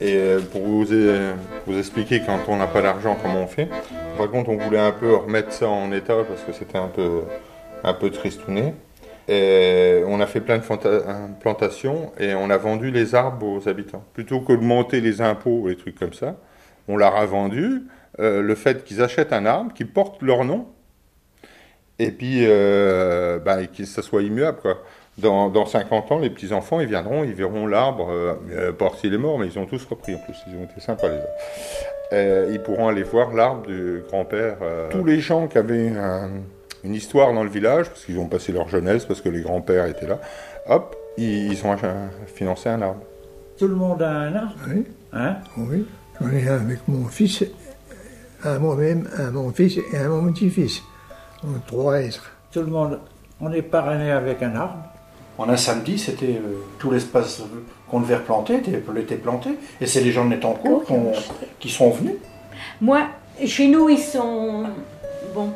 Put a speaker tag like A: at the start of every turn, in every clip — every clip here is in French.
A: Et euh, pour vous, euh, vous expliquer quand on n'a pas d'argent comment on fait, par contre on voulait un peu remettre ça en état parce que c'était un peu, un peu tristouné. Et on a fait plein de plantations et on a vendu les arbres aux habitants. Plutôt monter les impôts ou les trucs comme ça, on leur a vendu euh, le fait qu'ils achètent un arbre qui porte leur nom et puis euh, bah, que ça soit immuable. Quoi. Dans, dans, 50 ans, les petits-enfants, ils viendront, ils verront l'arbre, euh, euh pas s'il est mort, mais ils ont tous repris en plus, ils ont été sympas les arbres. Euh, ils pourront aller voir l'arbre du grand-père. Tous les gens qui avaient une histoire dans le village, parce qu'ils ont passé leur jeunesse, parce que les grands-pères étaient là, hop, ils, ils ont financé un arbre.
B: Tout le monde a un arbre
C: Oui.
B: Hein
C: oui, j'en ai un avec mon fils, un moi-même, un mon fils et un mon petit-fils. Trois êtres.
B: Tout le monde, on est parrainé avec un arbre.
D: En un samedi, c'était euh, tout l'espace qu'on devait replanter était, planté. Et c'est les gens de Netancourt qui sont venus.
E: Moi, chez nous, ils sont. Bon.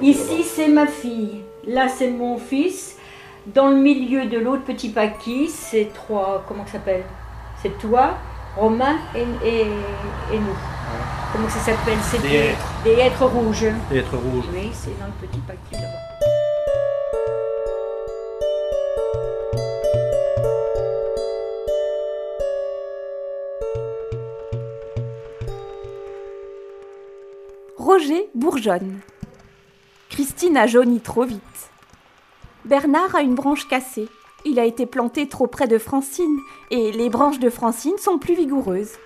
E: Ici, c'est ma fille. Là, c'est mon fils. Dans le milieu de l'autre petit paquis, c'est trois. Comment ça s'appelle? C'est toi, Romain et, et, et nous. Comment ça s'appelle?
D: C'est des,
E: des êtres rouges.
D: Des êtres rouges.
E: Oui, c'est dans le petit paquet là-bas.
F: Roger bourgeonne. Christine a jauni trop vite. Bernard a une branche cassée. Il a été planté trop près de Francine et les branches de Francine sont plus vigoureuses.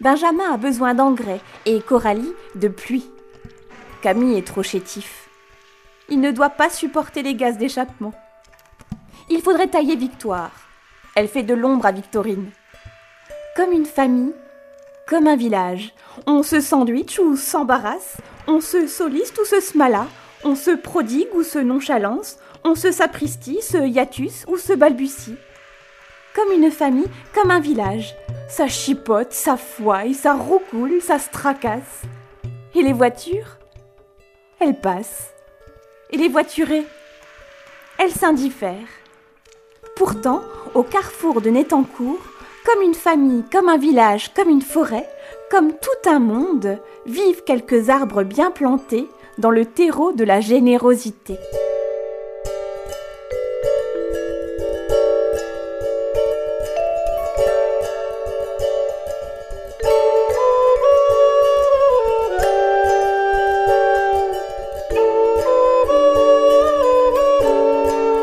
F: Benjamin a besoin d'engrais et Coralie de pluie. Camille est trop chétif. Il ne doit pas supporter les gaz d'échappement. Il faudrait tailler Victoire. Elle fait de l'ombre à Victorine. Comme une famille, comme un village. On se sandwich ou s'embarrasse, on se soliste ou se smala, on se prodigue ou se nonchalance, on se sapristie, se hiatus ou se balbutie. Comme une famille, comme un village. Ça chipote, ça fouaille, ça roucoule, ça se tracasse. Et les voitures? Elles passent. Et les voiturées? Elles s'indiffèrent. Pourtant, au carrefour de Nétancourt, comme une famille, comme un village, comme une forêt, comme tout un monde, vivent quelques arbres bien plantés dans le terreau de la générosité.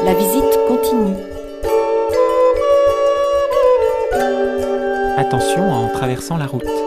F: La visite continue.
G: Attention en traversant la route.